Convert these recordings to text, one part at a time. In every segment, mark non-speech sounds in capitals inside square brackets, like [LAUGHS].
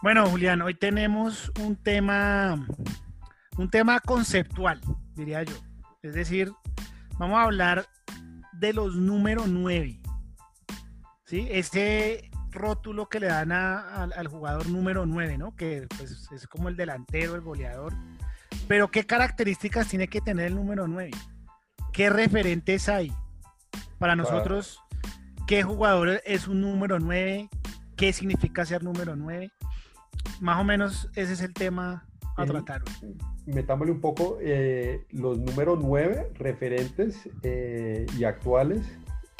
Bueno, Julián, hoy tenemos un tema, un tema conceptual, diría yo. Es decir, vamos a hablar de los número 9. ¿Sí? Ese rótulo que le dan al jugador número 9, ¿no? Que pues, es como el delantero, el goleador. Pero ¿qué características tiene que tener el número 9? ¿Qué referentes hay? Para nosotros, ¿qué jugador es un número 9? ¿Qué significa ser número 9? Más o menos ese es el tema a tratar. Metámosle un poco eh, los números 9 referentes eh, y actuales,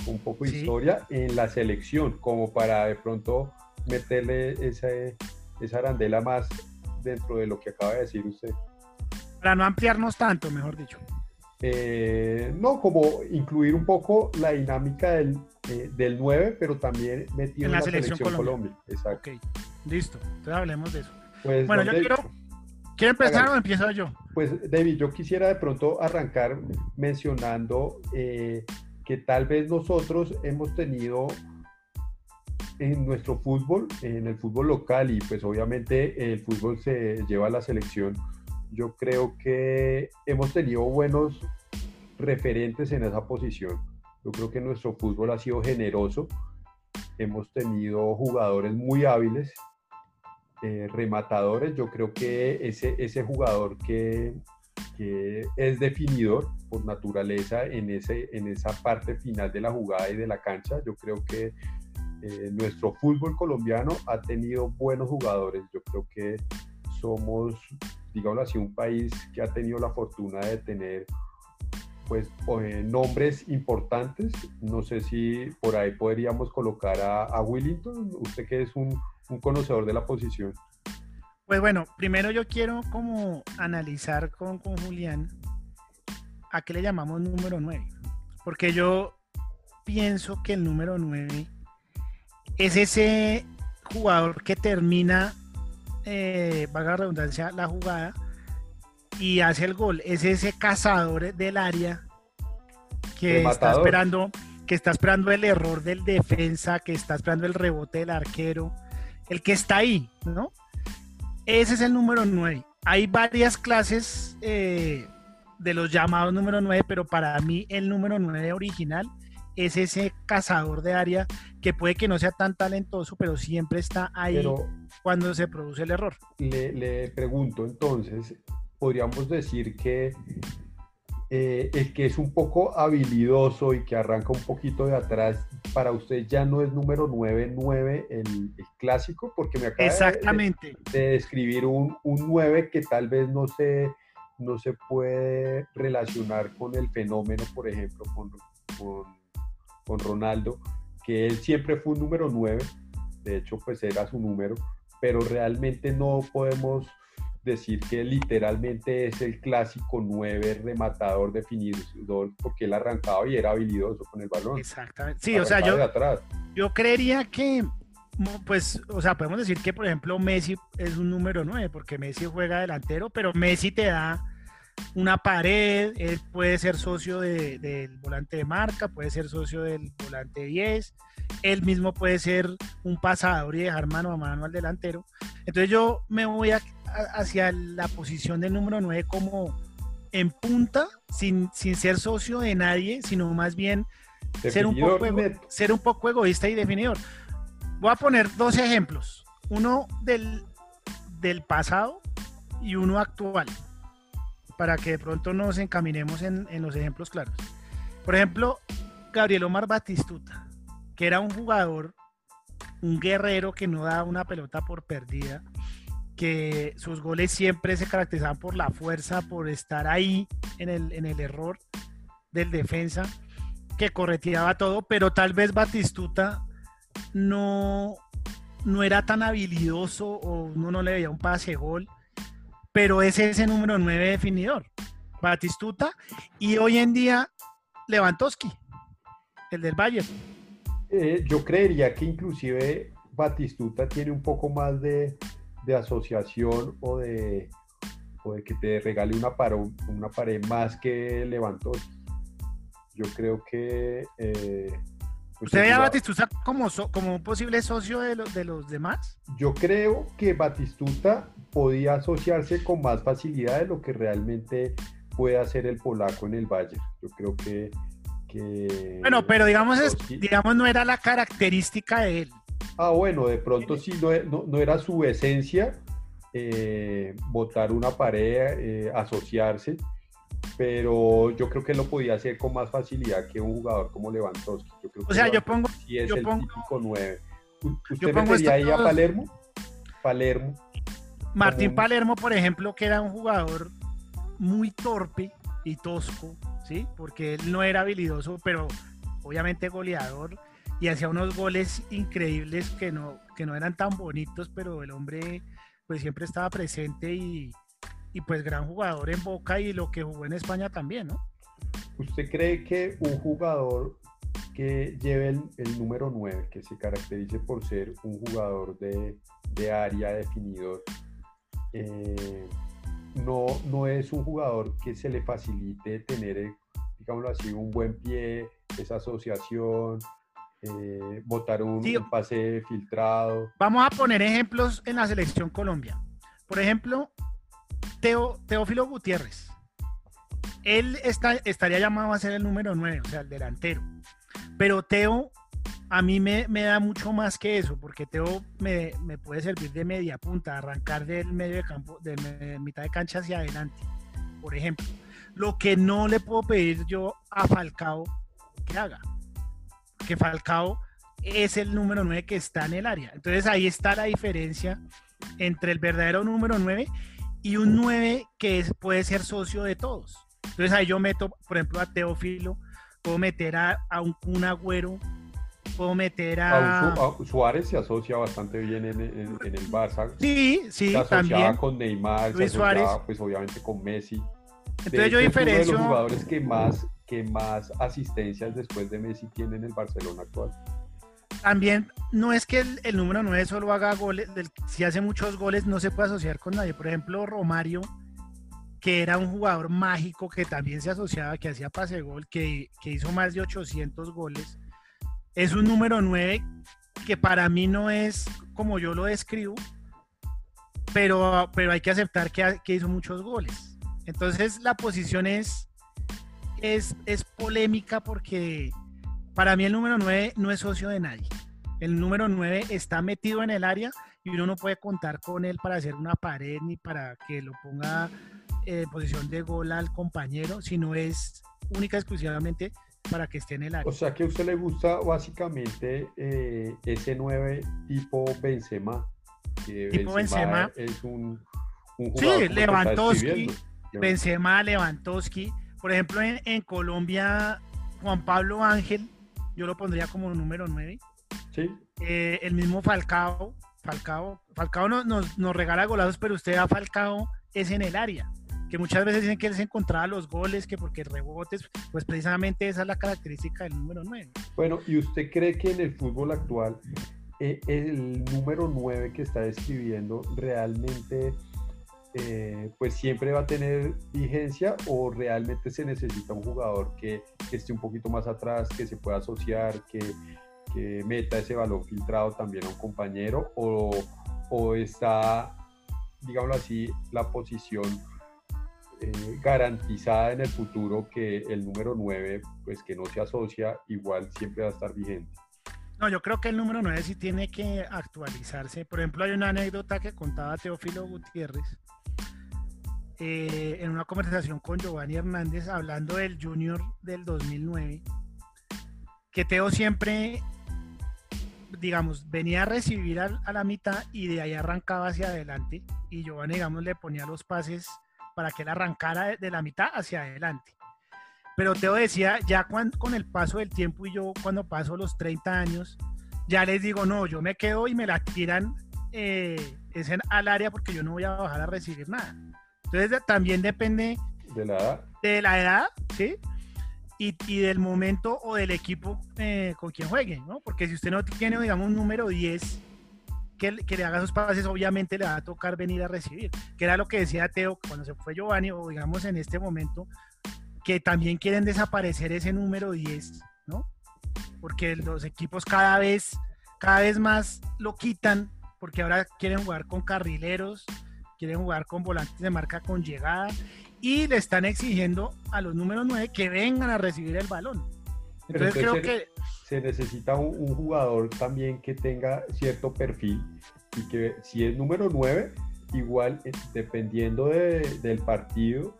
un poco de historia en la selección, como para de pronto meterle esa, esa arandela más dentro de lo que acaba de decir usted. Para no ampliarnos tanto, mejor dicho. Eh, no, como incluir un poco la dinámica del, eh, del 9, pero también metido en la, selección, Colombia. Exacto. Ok, listo. Entonces hablemos de eso. Pues, bueno, yo quiero, quiero empezar o empiezo yo. Pues, David, yo quisiera de pronto arrancar mencionando eh, que tal vez nosotros hemos tenido en nuestro fútbol, en el fútbol local y pues obviamente el fútbol se lleva a la selección yo creo que hemos tenido buenos referentes en esa posición. Yo creo que nuestro fútbol ha sido generoso. Hemos tenido jugadores muy hábiles, eh, rematadores. Yo creo que ese, ese jugador que, es definidor por naturaleza en, ese, en esa parte final de la jugada y de la cancha, yo creo que eh, nuestro fútbol colombiano ha tenido buenos jugadores. Yo creo que somos digamos así, un país que ha tenido la fortuna de tener pues eh, nombres importantes. No sé si por ahí podríamos colocar a, a Willington, usted que es un, un, conocedor de la posición. Pues bueno, primero yo quiero como analizar con, con Julián a qué le llamamos número 9. Porque yo pienso que el número 9 es ese jugador que termina eh, valga la redundancia, la jugada y hace el gol. Es ese cazador del área que está esperando que está esperando el error del defensa, que está esperando el rebote del arquero, el que está ahí, ¿no? Ese es el número 9. Hay varias clases eh, de los llamados número 9, pero para mí el número 9 original es ese cazador de área que puede que no sea tan talentoso, pero siempre está ahí cuando se produce el error. Le, pregunto entonces, podríamos decir que eh, el que es un poco habilidoso y que arranca un poquito de atrás, para usted ya no es número 9-9 el, clásico, porque me acaba Exactamente. De, describir un, un 9 que tal vez no se, no se puede relacionar con el fenómeno, por ejemplo, con, con con Ronaldo, que él siempre fue un número 9, de hecho pues era su número, pero realmente no podemos decir que literalmente es el clásico 9 rematador definidor porque él arrancaba y era habilidoso con el balón. Exactamente. Sí, o sea, yo, yo creería que pues, o sea, podemos decir que, por ejemplo, Messi es un número 9, porque Messi juega delantero, pero Messi te da una pared, él puede ser socio del volante de marca, puede ser socio del volante 10, él mismo puede ser un pasador y dejar mano a mano al delantero. Entonces yo me voy hacia la posición del número 9 como en punta, sin, sin ser socio de nadie, sino más bien ser un, poco ser un poco egoísta y definidor. Voy a poner dos ejemplos, uno del, del pasado y uno actual para que de pronto nos encaminemos en, los ejemplos claros. Por ejemplo, Gabriel Omar Batistuta, que era un jugador, un guerrero que no daba una pelota por perdida, que sus goles siempre se caracterizaban por la fuerza, por estar ahí en el, en el error del defensa, que correteaba todo, pero tal vez Batistuta no, no era tan habilidoso o uno no le veía un pase gol pero es ese número 9 definidor, Batistuta, y hoy en día Lewandowski, el del Bayern. Eh, yo creería que inclusive Batistuta tiene un poco más de, asociación o de, de, que te regale una, una pared más que Lewandowski. Yo creo que eh, Pues, ¿Usted veía a Batistuta como, como un posible socio de, de los demás? Yo creo que Batistuta podía asociarse con más facilidad de lo que realmente puede hacer el polaco en el Bayern. Yo creo que... bueno, pero digamos, es, digamos no era la característica de él. Ah, bueno, de pronto sí, no, no, era su esencia eh, votar una pared, eh, asociarse, pero yo creo que lo podía hacer con más facilidad que un jugador como Lewandowski. Yo creo o sea, yo pongo... Sí es yo el pongo, típico 9. ¿Usted metería ahí a Palermo? Palermo. Martín Palermo, por ejemplo, que era un jugador muy torpe y tosco, ¿sí? Porque él no era habilidoso, pero obviamente goleador y hacía unos goles increíbles que no, que no eran tan bonitos, pero el hombre pues siempre estaba presente y, pues gran jugador en Boca y lo que jugó en España también, ¿no? ¿Usted cree que un jugador que lleve el, número 9, que se caracterice por ser un jugador de, de área definidor, eh, no, no es un jugador que se le facilite tener, eh, digámoslo así, un buen pie, esa asociación, eh, botar un, pase filtrado. Vamos a poner ejemplos en la selección Colombia. Por ejemplo, Teo, Teófilo Gutiérrez. Él está, estaría llamado a ser el número 9, o sea, el delantero. Pero Teo a mí me, da mucho más que eso, porque Teo me, puede servir de media punta, arrancar del medio de campo, de mitad de cancha hacia adelante, por ejemplo. Lo que no le puedo pedir yo a Falcao que haga, que Falcao es el número 9 que está en el área. Entonces ahí está la diferencia entre el verdadero número 9 y un 9 que puede ser socio de todos. Entonces ahí yo meto, por ejemplo, a Teófilo, puedo meter a, a un, un agüero puedo meter a... Suárez se asocia bastante bien en, el Barça. Sí, sí, se también. con Neymar, Luis se Suárez. pues obviamente con Messi. Entonces yo diferencio... Uno de los jugadores que más, que más asistencias después de Messi tiene en el Barcelona actual. También no es que el, número 9 solo haga goles, si hace muchos goles no se puede asociar con nadie. Por ejemplo, Romario, que era un jugador mágico que también se asociaba, que hacía pase gol, que, que hizo más de 800 goles es un número 9 que para mí no es como yo lo describo, pero, pero hay que aceptar que, que hizo muchos goles. Entonces la posición es, es, es polémica porque para mí el número 9 no es socio de nadie. El número 9 está metido en el área y uno no puede contar con él para hacer una pared ni para que lo ponga en posición de gol al compañero, sino es única exclusivamente para que esté en el área. O sea que a usted le gusta básicamente eh, ese 9 tipo Benzema. tipo Benzema, es un, Sí, Lewandowski, Benzema, Lewandowski. Por ejemplo, en, Colombia, Juan Pablo Ángel, yo lo pondría como número 9. Sí. Eh, el mismo Falcao, Falcao, Falcao nos, nos, nos regala golazos, pero usted a Falcao es en el área que muchas veces dicen que él se encontraba los goles, que porque rebotes, pues precisamente esa es la característica del número 9. Bueno, ¿y usted cree que en el fútbol actual eh, el número 9 que está describiendo realmente eh, pues siempre va a tener vigencia o realmente se necesita un jugador que, esté un poquito más atrás, que se pueda asociar, que, que meta ese balón filtrado también a un compañero o, o está, digámoslo así, la posición eh, garantizada en el futuro que el número 9, pues que no se asocia, igual siempre va a estar vigente. No, yo creo que el número 9 sí tiene que actualizarse. Por ejemplo, hay una anécdota que contaba Teófilo Gutiérrez eh, en una conversación con Giovanni Hernández hablando del Junior del 2009, que Teo siempre, digamos, venía a recibir a, la mitad y de ahí arrancaba hacia adelante y Giovanni, digamos, le ponía los pases para que él arrancara de la mitad hacia adelante. Pero Teo decía, ya con el paso del tiempo y yo cuando paso los 30 años, ya les digo, no, yo me quedo y me la tiran eh, es al área porque yo no voy a bajar a recibir nada. Entonces también depende de la edad, de la edad ¿sí? Y, y del momento o del equipo eh, con quien juegue, ¿no? Porque si usted no tiene, digamos, un número 10 que, le haga sus pases, obviamente le va a tocar venir a recibir, que era lo que decía Teo cuando se fue Giovanni, o digamos en este momento, que también quieren desaparecer ese número 10, ¿no? porque los equipos cada vez, cada vez más lo quitan, porque ahora quieren jugar con carrileros, quieren jugar con volantes de marca con llegada y le están exigiendo a los números 9 que vengan a recibir el balón. Entonces, creo que se necesita un, jugador también que tenga cierto perfil y que si es número 9, igual eh, dependiendo del partido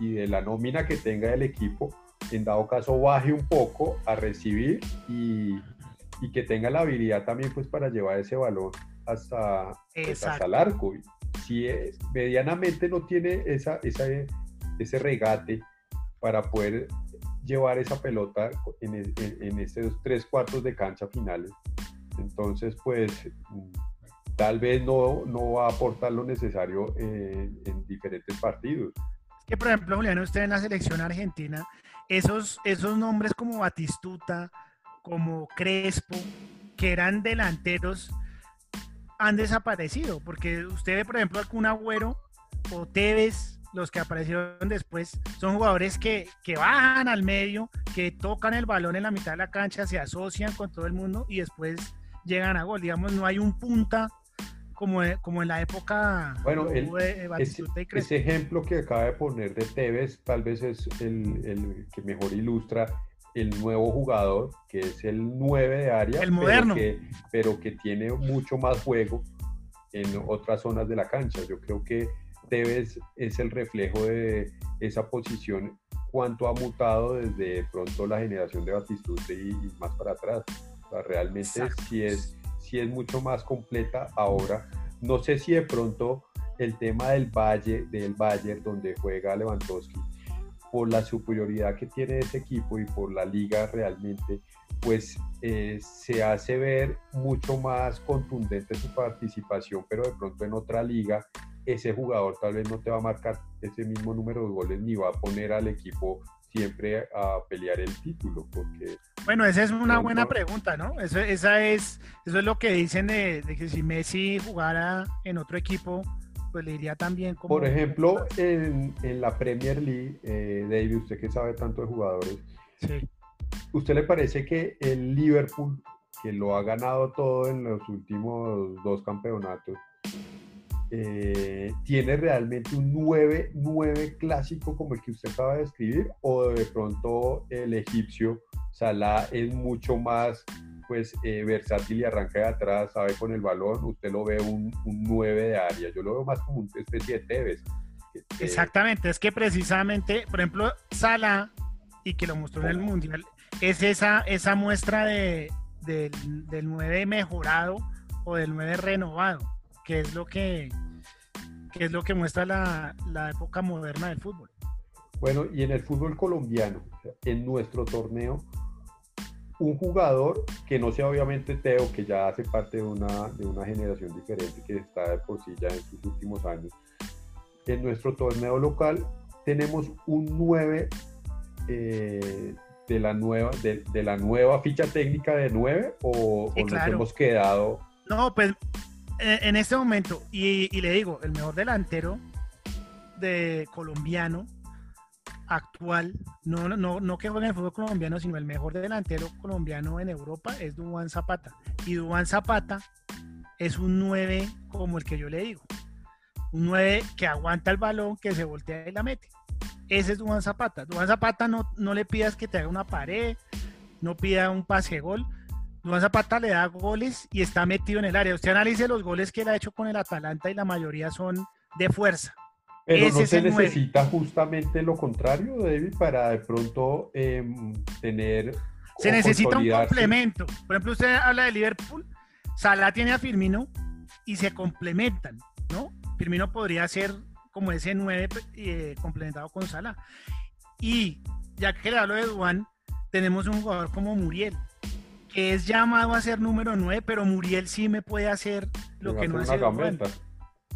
y de la nómina que tenga el equipo, en dado caso baje un poco a recibir y, y que tenga la habilidad también pues para llevar ese balón hasta, pues, hasta el arco. Si es, medianamente no tiene esa, esa, ese regate para poder llevar esa pelota en, en, estos tres cuartos de cancha finales. Entonces, pues tal vez no, no va a aportar lo necesario en, en diferentes partidos. Es que, por ejemplo, Julián, usted en la selección argentina, esos, esos nombres como Batistuta, como Crespo, que eran delanteros, han desaparecido, porque usted ve, por ejemplo, algún Agüero o Tevez, los que aparecieron después, son jugadores que, que bajan al medio, que tocan el balón en la mitad de la cancha, se asocian con todo el mundo y después llegan a gol. Digamos, no hay un punta como, como en la época bueno, el, ese, ejemplo que acaba de poner de Tevez tal vez es el, el, que mejor ilustra el nuevo jugador, que es el 9 de área, el moderno. Pero, que, pero que tiene mucho más juego en otras zonas de la cancha. Yo creo que Tevez es el reflejo de esa posición, cuánto ha mutado desde pronto la generación de Batistute y, más para atrás. realmente sí es, sí es mucho más completa ahora. No sé si de pronto el tema del Valle, del Bayern, donde juega Lewandowski, por la superioridad que tiene ese equipo y por la liga realmente, pues eh, se hace ver mucho más contundente su participación, pero de pronto en otra liga ese jugador tal vez no te va a marcar ese mismo número de goles ni va a poner al equipo siempre a pelear el título porque bueno esa es una buena pregunta no eso esa es eso es lo que dicen de, que si Messi jugara en otro equipo pues le iría también como por ejemplo en, en la Premier League eh, David usted que sabe tanto de jugadores sí. usted le parece que el Liverpool que lo ha ganado todo en los últimos dos campeonatos eh, ¿tiene realmente un 9-9 clásico como el que usted acaba de escribir? ¿O de pronto el egipcio Salah es mucho más pues eh, versátil y arranca de atrás, sabe con el balón, usted lo ve un, 9 de área, yo lo veo más como una especie de Tevez. Exactamente, es que precisamente, por ejemplo, Salah, y que lo mostró en el Mundial, es esa, esa muestra de, del, del 9 mejorado o del 9 renovado, que es lo que, que es lo que muestra la, la, época moderna del fútbol. Bueno, y en el fútbol colombiano, en nuestro torneo, un jugador que no sea obviamente Teo, que ya hace parte de una, de una generación diferente que está de por sí ya en sus últimos años, en nuestro torneo local tenemos un 9 eh, de, la nueva, de, de, la nueva ficha técnica de 9 o, o nos hemos quedado... No, pues en este momento, y, le digo, el mejor delantero de colombiano actual, no, no, no que juega en el fútbol colombiano, sino el mejor delantero colombiano en Europa es Dubán Zapata. Y Dubán Zapata es un 9 como el que yo le digo. Un 9 que aguanta el balón, que se voltea y la mete. Ese es Dubán Zapata. Dubán Zapata no, no le pidas que te haga una pared, no pida un pase gol, Duván Zapata le da goles y está metido en el área. Usted analice los goles que él ha hecho con el Atalanta y la mayoría son de fuerza. Pero no se necesita justamente lo contrario, David, para de pronto em, tener. Se necesita un complemento. Por ejemplo, usted habla de Liverpool, Salah tiene a Firmino y se complementan, ¿no? Firmino podría ser como ese 9 eh, complementado con Salah. Y ya que le hablo de Duan, tenemos un jugador como Muriel, que es llamado a ser número 9, pero Muriel sí me puede hacer lo que no hace gambeta.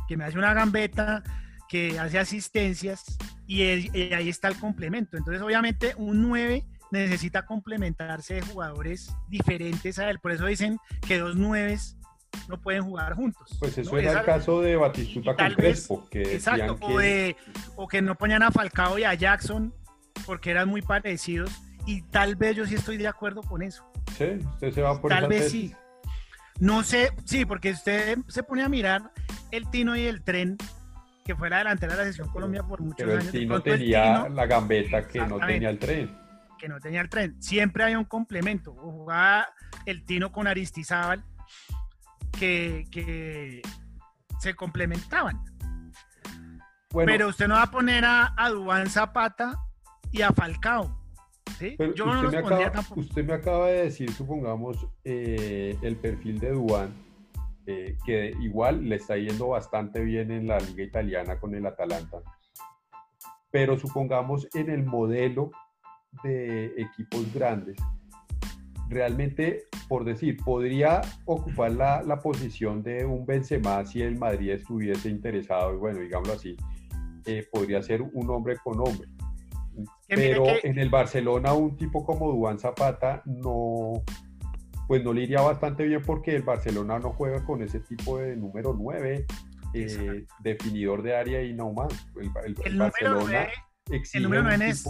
que me hace una gambeta, que hace asistencias y, ahí está el complemento. Entonces, obviamente, un 9 necesita complementarse de jugadores diferentes a él. Por eso dicen que dos 9 no pueden jugar juntos. Pues eso era el caso de Batistuta con Crespo. Que exacto, O, de, o que no ponían a Falcao y a Jackson porque eran muy parecidos Y tal vez yo sí estoy de acuerdo con eso. Sí, usted se va por Tal vez sí. No sé, sí, porque usted se pone a mirar el Tino y el tren, que fue la delantera de la sesión Colombia por muchos Pero el Tino el tenía Tino- la gambeta que no tenía el tren. que no tenía el tren. Siempre había un complemento. O jugaba el Tino con Aristizábal, que, que se complementaban. Bueno, Pero usted no va a poner a, a Dubán Zapata y a Falcao. ¿sí? Yo no los pondría acaba, tampoco. usted me acaba de decir, supongamos, eh, el perfil de Duan, eh, que igual le está yendo bastante bien en la liga italiana con el Atalanta. Pero supongamos en el modelo de equipos grandes, realmente, por decir, podría ocupar la, la posición de un Benzema si el Madrid estuviese interesado, y bueno, digámoslo así, eh, podría ser un hombre con hombre. Pero que- en el Barcelona un tipo como Duván Zapata no, pues no le iría bastante bien porque el Barcelona no juega con ese tipo de número 9, eh, definidor de área y no más. El, el- el El número Barcelona 9 exige número un nueve es-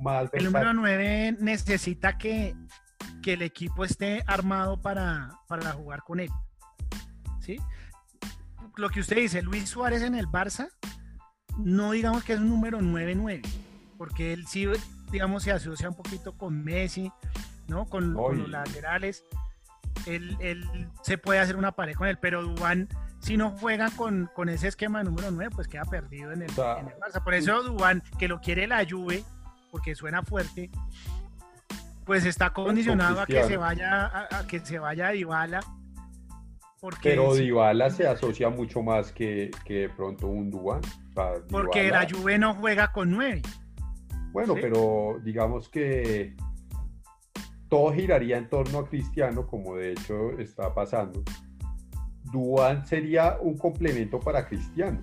más El número versátil. 9 necesita que, que el equipo esté armado para, para jugar con él. ¿Sí? Lo que usted dice, Luis Suárez en el Barça, no digamos que es un número 9-9, porque él sí, digamos, se asocia un poquito con Messi, ¿no? Con, los laterales. Él, él se puede hacer una pared con él, pero Dubán, si no juega con, con ese esquema de número 9, pues queda perdido en el, O sea, en el Barça. Por eso Dubán, que lo quiere la Juve, porque suena fuerte, pues está condicionado a que se vaya a, a que se vaya a Dybala. Porque, Pero Dybala se asocia mucho más que, que de pronto un. O sea, porque la Juve no juega con 9. Bueno, ¿sí? pero digamos que todo giraría en torno a Cristiano, como de hecho está pasando. Duan sería un complemento para Cristiano,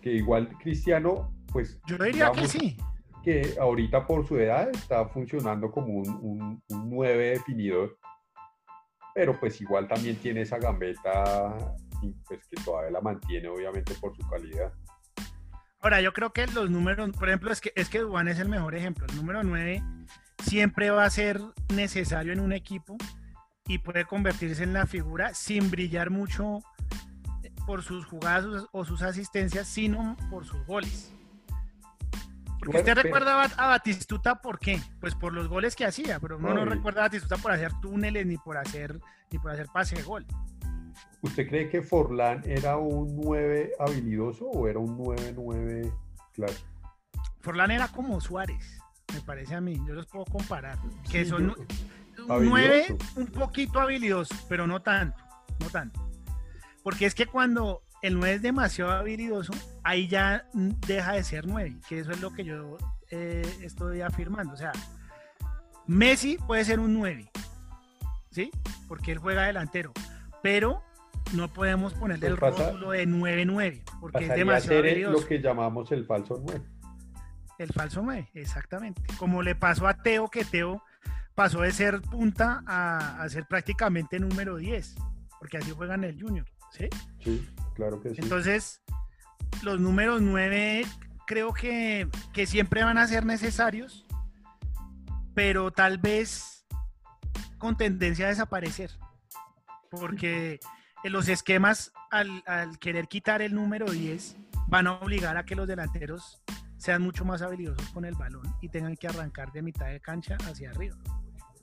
que igual Cristiano, pues Yo diría que sí. que ahorita por su edad está funcionando como un, un, un 9 definidor, pero pues igual también tiene esa gambeta y pues que todavía la mantiene obviamente por su calidad. Ahora, yo creo que los números, por ejemplo, es que, es que Dubán es el mejor ejemplo. El número 9 siempre va a ser necesario en un equipo y puede convertirse en la figura sin brillar mucho por sus jugadas o sus asistencias, sino por sus goles. Porque Bueno, usted pero- recuerda a Bat- a Batistuta por qué? Pues por los goles que hacía, pero uno no Ay. recuerda a Batistuta por hacer túneles ni por hacer ni por hacer pase de gol. ¿Usted cree que Forlán era un 9 habilidoso o era un 9-9 clásico? Forlán era como Suárez, me parece a mí. Yo los puedo comparar. Que Sí, son yo- un habilidoso. 9 un poquito habilidoso, pero no tanto, no tanto. Porque es que cuando el 9 es demasiado habilidoso, ahí ya deja de ser 9, que eso es lo que yo eh, estoy afirmando. O sea, Messi puede ser un 9, ¿sí? Porque él juega delantero, pero no podemos ponerle el pasa- rótulo de 9-9, porque es Pasaría a demasiado ser habilidoso. lo que llamamos el falso 9. El falso 9, exactamente. Como le pasó a Teo, que Teo pasó de ser punta a, a ser prácticamente número 10, porque así juegan el Junior, ¿sí? Sí, claro que sí. Entonces, los números 9 creo que, que siempre van a ser necesarios, pero tal vez con tendencia a desaparecer, porque en los esquemas, al, al querer quitar el número 10, van a obligar a que los delanteros sean mucho más habilidosos con el balón y tengan que arrancar de mitad de cancha hacia arriba.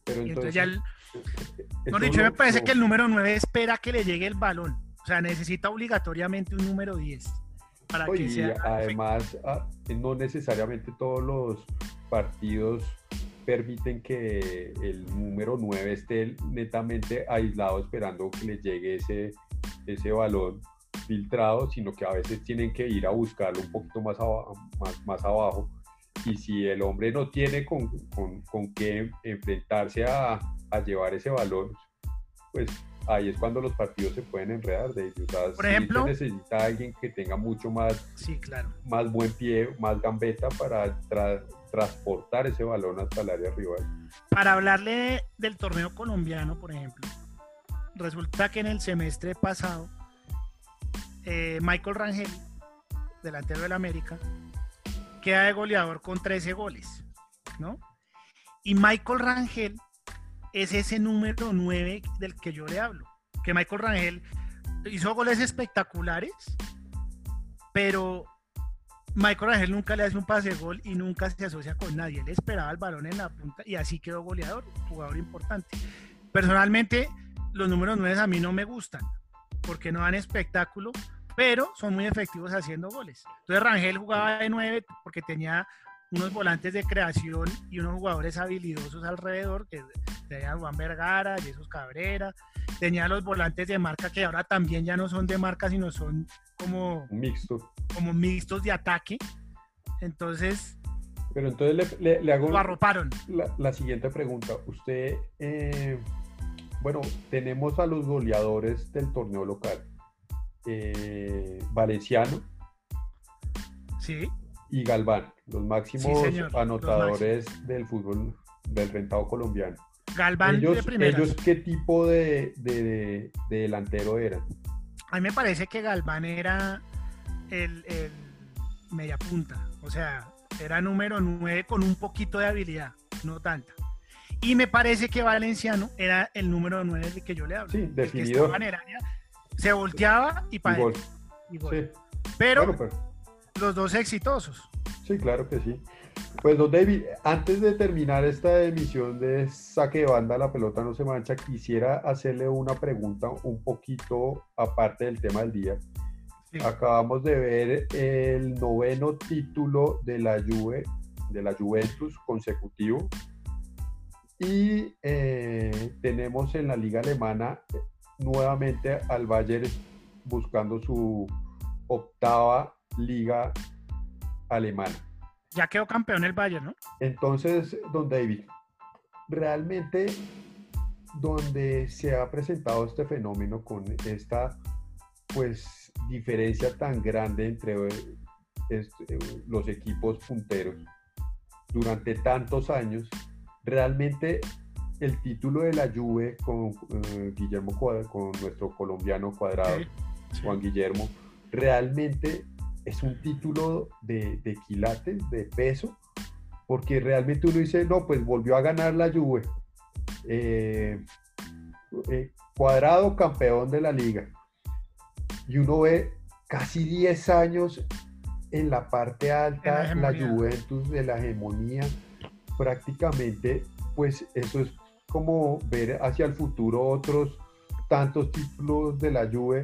Pero Y entonces, entonces ya el, no dicho, lo- me parece que el número 9 espera que le llegue el balón. O sea, necesita obligatoriamente un número 10 para que sea. además, ah, no necesariamente todos los partidos permiten que el número 9 esté netamente aislado esperando que le llegue ese, ese balón filtrado, sino que a veces tienen que ir a buscarlo un poquito más, aba- más, más abajo. Y si el hombre no tiene con, con, con qué enfrentarse a, a llevar ese balón, pues ahí es cuando los partidos se pueden enredar. De, o sea, Por sí ejemplo- se necesita alguien que tenga mucho más Sí, claro. más buen pie, más gambeta para tra- transportar ese balón hasta el área rival. Para hablarle del torneo colombiano, por ejemplo, resulta que en el semestre pasado, eh, Michael Rangel, delantero del América, queda de goleador con 13 goles, ¿no? Y Michael Rangel es ese número 9 del que yo le hablo. Que Michael Rangel hizo goles espectaculares, pero Michael Rangel nunca le hace un pase de gol y nunca se asocia con nadie. Él esperaba el balón en la punta y así quedó goleador, jugador importante. Personalmente, los números 9 a mí no me gustan porque no dan espectáculo, pero son muy efectivos haciendo goles. Entonces Rangel jugaba de 9 porque tenía unos volantes de creación y unos jugadores habilidosos alrededor, que tenía Juan Vergara, Jesús Cabrera, tenía los volantes de marca que ahora también ya no son de marca, sino son como mixtos, como mixtos de ataque. Entonces, pero entonces le, hago lo arroparon. La, siguiente pregunta. Usted, eh, bueno, tenemos a los goleadores del torneo local. Eh, Valenciano. Sí y Galván, los máximos anotadores del fútbol del rentado colombiano. Galván ellos, de ¿Ellos qué tipo de, de, delantero eran? A mí me parece que Galván era el, el media punta, o sea, era número 9 con un poquito de habilidad, no tanta. Y me parece que Valenciano era el número 9 del que yo le hablo. Sí, definido. Se volteaba y para Pero, pero los dos exitosos. Sí, claro que sí. Pues, don David, antes de terminar esta emisión de saque de banda, la pelota no se mancha, quisiera hacerle una pregunta un poquito aparte del tema del día. Acabamos de ver el noveno título de la Juve, de la Juventus consecutivo. Y eh, tenemos en la liga alemana nuevamente al Bayern buscando su octava liga alemana. Ya quedó campeón el Bayern, ¿no? Entonces, don David, realmente donde se ha presentado este fenómeno con esta pues diferencia tan grande entre eh, los equipos punteros durante tantos años, realmente el título de la Juve con eh, Guillermo Cuadrado, con nuestro colombiano cuadrado, Juan Guillermo, realmente es un título de, de, quilates, de peso, porque realmente uno dice, no, pues volvió a ganar la Juve. Eh, eh, cuadrado campeón de la liga. Y uno ve casi 10 años en la parte alta, la, la Juventus de la hegemonía, prácticamente, pues eso es como ver hacia el futuro otros tantos títulos de la Juve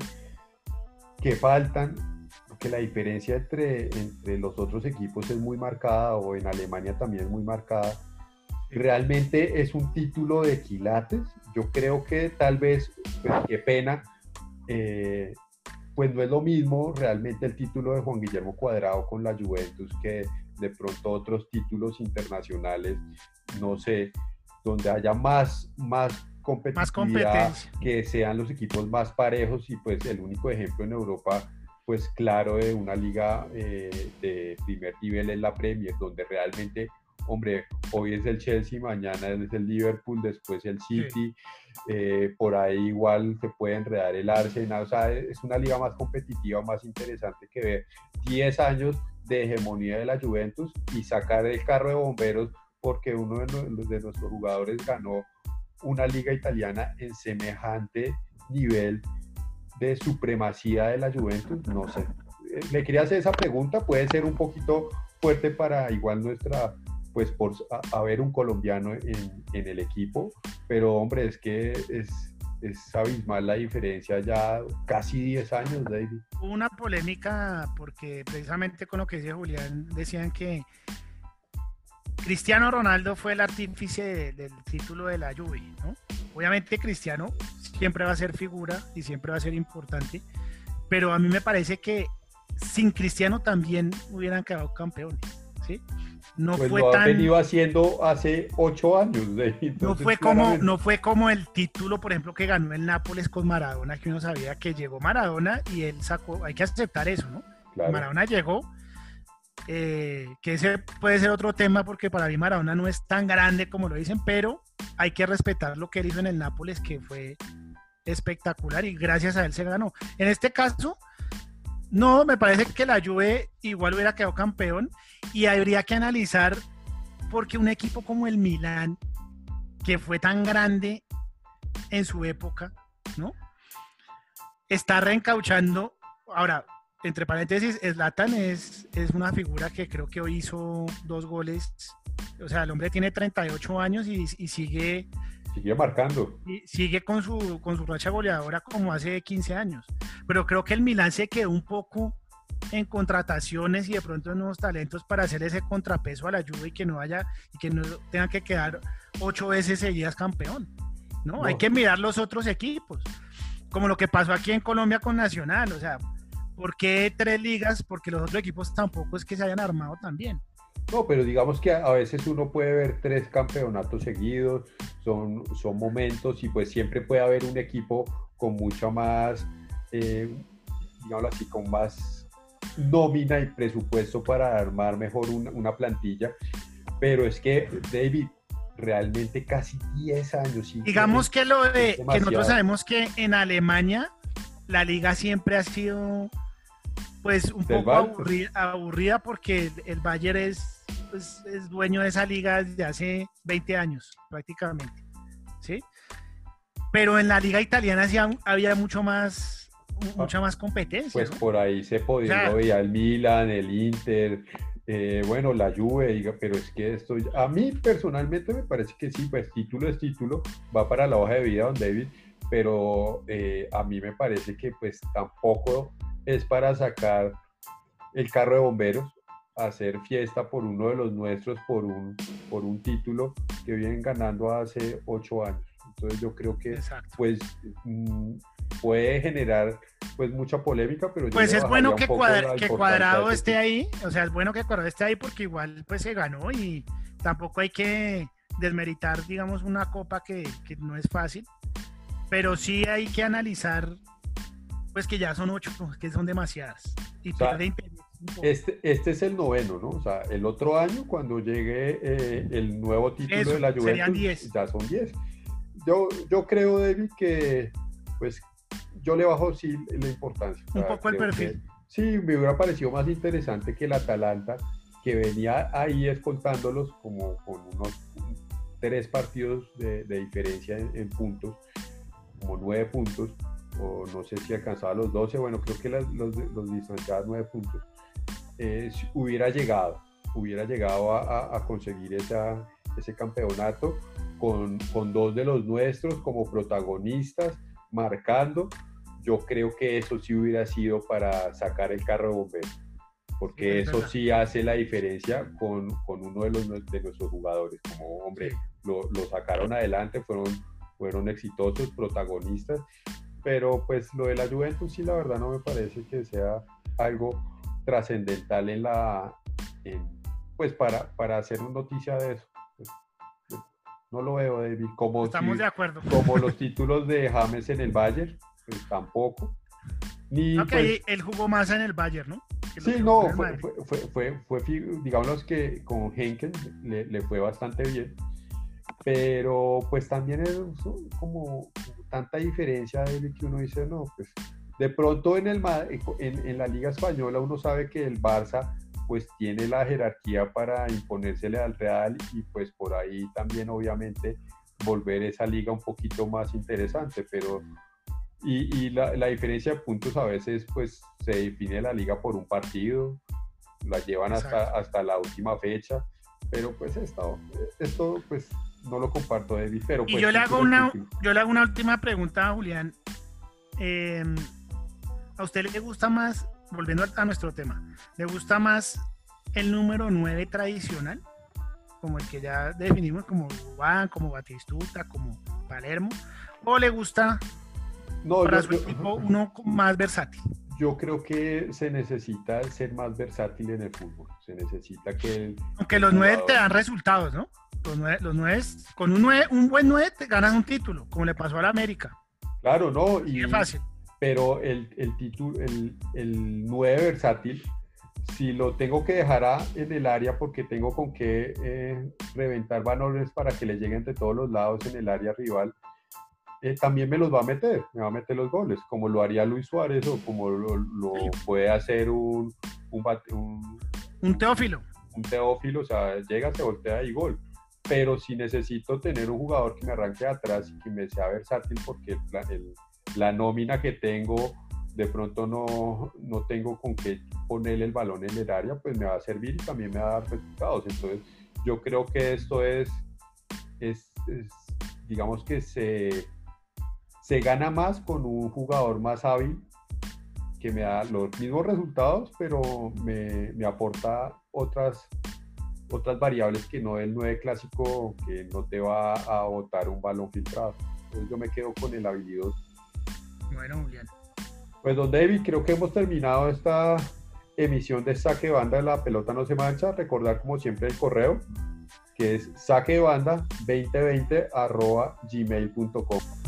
que faltan que la diferencia entre, entre los otros equipos es muy marcada o en Alemania también es muy marcada. Realmente es un título de quilates. Yo creo que tal vez, pues qué pena, eh, pues no es lo mismo realmente el título de Juan Guillermo Cuadrado con la Juventus que de pronto otros títulos internacionales, no sé, donde haya más, más competitividad, más que sean los equipos más parejos y pues el único ejemplo en Europa pues claro de una liga eh, de primer nivel en la Premier, donde realmente, hombre, hoy es el Chelsea, mañana es el Liverpool, después el City, eh, por ahí igual se puede enredar el Arsenal, o sea, es una liga más competitiva, más interesante que ver 10 años de hegemonía de la Juventus y sacar el carro de bomberos porque uno de, de nuestros jugadores ganó una liga italiana en semejante nivel de supremacía de la Juventus, no sé. Eh, le quería hacer esa pregunta, puede ser un poquito fuerte para igual nuestra, pues por haber un colombiano en, en, el equipo, pero hombre, es que es, es abismal la diferencia ya casi 10 años, David. Hubo una polémica porque precisamente con lo que decía Julián, decían que Cristiano Ronaldo fue el artífice del título de la Juve, ¿no? Obviamente Cristiano siempre va a ser figura y siempre va a ser importante, pero a mí me parece que sin Cristiano también hubieran quedado campeones, ¿sí? No pues fue lo tan... venido haciendo hace ocho años. no, fue como, no fue como el título, por ejemplo, que ganó el Nápoles con Maradona, que uno sabía que llegó Maradona y él sacó, hay que aceptar eso, ¿no? Maradona llegó, eh, que ese puede ser otro tema porque para mí Maradona no es tan grande como lo dicen, pero hay que respetar lo que él hizo en el Nápoles, que fue espectacular y gracias a él se ganó. En este caso, no, me parece que la Juve igual hubiera quedado campeón y habría que analizar porque un equipo como el Milán, que fue tan grande en su época, ¿no? Está reencauchando. Ahora, entre paréntesis, Zlatan es, es una figura que creo que hoy hizo dos goles. O sea, el hombre tiene 38 años y, sigue. Sigue marcando. Y sigue con su, con su racha goleadora como hace 15 años. Pero creo que el Milán se quedó un poco en contrataciones y de pronto en nuevos talentos para hacer ese contrapeso a la lluvia y que no vaya y que no tenga que quedar ocho veces seguidas campeón. ¿no? Hay que mirar los otros equipos, como lo que pasó aquí en Colombia con Nacional, o sea, ¿por qué tres ligas? Porque los otros equipos tampoco es que se hayan armado también. No, pero digamos que a veces uno puede ver tres campeonatos seguidos, son, son momentos y pues siempre puede haber un equipo con mucha más, eh, digámoslo así, con más nómina y presupuesto para armar mejor una, una plantilla. Pero es que, David, realmente casi 10 años. Digamos que lo de que nosotros sabemos que en Alemania la liga siempre ha sido pues un poco aburrida, porque el, Bayern es, pues, es dueño de esa liga desde hace 20 años prácticamente. ¿sí? Pero en la liga italiana sí había mucho más mucha más competencia. Pues por ahí se podía, ver el Milan, el Inter, eh, bueno, la Juve, pero es que esto, a mí personalmente me parece que sí, pues título es título, va para la hoja de vida, don David, pero eh, a mí me parece que pues tampoco es para sacar el carro de bomberos, hacer fiesta por uno de los nuestros, por un, por un título que vienen ganando hace ocho años. Entonces yo creo que pues mm, puede generar pues mucha polémica, pero pues es bueno que, que Cuadrado esté ahí, o sea, es bueno que Cuadrado esté ahí porque igual pues se ganó y tampoco hay que desmeritar, digamos, una copa que, que no es fácil, pero sí hay que analizar pues que ya son ocho, que son demasiadas y este, este es el noveno, ¿no? O sea, el otro año, cuando llegue eh, el nuevo título de la Juventus, ya son diez. Yo, yo creo, David, que pues yo le bajo sí la importancia. Un poco el perfil. sí, me hubiera parecido más interesante que el Atalanta, que venía ahí escoltándolos como con unos tres partidos de, diferencia en, puntos, como nueve puntos, o no sé si alcanzaba los doce, bueno, creo que los, los distanciaban nueve puntos. Eh, hubiera llegado, hubiera llegado a, a conseguir esa, ese campeonato con, con dos de los nuestros como protagonistas, marcando yo creo que eso sí hubiera sido para sacar el carro de bomberos, porque eso sí hace la diferencia con, con, uno de, los, de nuestros jugadores, como hombre, lo, lo, sacaron adelante, fueron, fueron exitosos, protagonistas, pero pues lo de la Juventus sí la verdad no me parece que sea algo trascendental en la, pues para, para hacer una noticia de eso. Pues, no lo veo, David, como, Estamos de acuerdo. como los [LAUGHS] títulos de James en el Bayern, pues tampoco. Ni, pues, él jugó más en el Bayern, ¿no? Sí, no, fue, fue, fue, digamos que con Henken le, le, fue bastante bien, pero pues también es como tanta diferencia de que uno dice, no, pues de pronto en, el, en, en la Liga Española uno sabe que el Barça pues tiene la jerarquía para imponérsele al Real y pues por ahí también obviamente volver esa liga un poquito más interesante, pero y, la, la, diferencia de puntos a veces pues se define la liga por un partido, la llevan hasta, hasta la última fecha, pero pues esto, esto pues no lo comparto David, pero pues, y yo le hago una yo le hago una última pregunta a Julián. Em, ¿A usted le gusta más, volviendo a nuestro tema, le gusta más el número 9 tradicional, como el que ya definimos como Juan, como Batistuta, como Palermo, o le gusta no, para su equipo [LAUGHS] uno más versátil. Yo creo que se necesita ser más versátil en el fútbol. Se necesita que. Aunque los nueve te dan resultados, ¿no? Los nueve, los nueve con un, nueve, un buen nueve te ganas un título, como le pasó a la América. Claro, no. Y, es fácil. Pero el, el título, el, el nueve versátil, si lo tengo que dejar en el área porque tengo con qué eh, reventar valores para que le lleguen de todos los lados en el área rival, eh, también me los va a meter, me va a meter los goles, como lo haría Luis Suárez o como lo, puede hacer un, un, un, Teófilo. un teófilo, o sea, llega, se voltea y gol. Pero si necesito tener un jugador que me arranque atrás y que me sea versátil, porque la nómina que tengo, de pronto no, no tengo con qué ponerle el balón en el área, pues me va a servir y también me va a dar resultados. Entonces, yo creo que esto es, es, digamos que se, se gana más con un jugador más hábil que me da los mismos resultados, pero me, me aporta otras, otras variables que no el 9 clásico que no te va a botar un balón filtrado. Entonces yo me quedo con el habilidoso. Bueno, Julián. Pues don David, creo que hemos terminado esta emisión de Saque Banda de la Pelota No Se Mancha. Recordar como siempre el correo que es saquebanda2020 arroba gmail.com.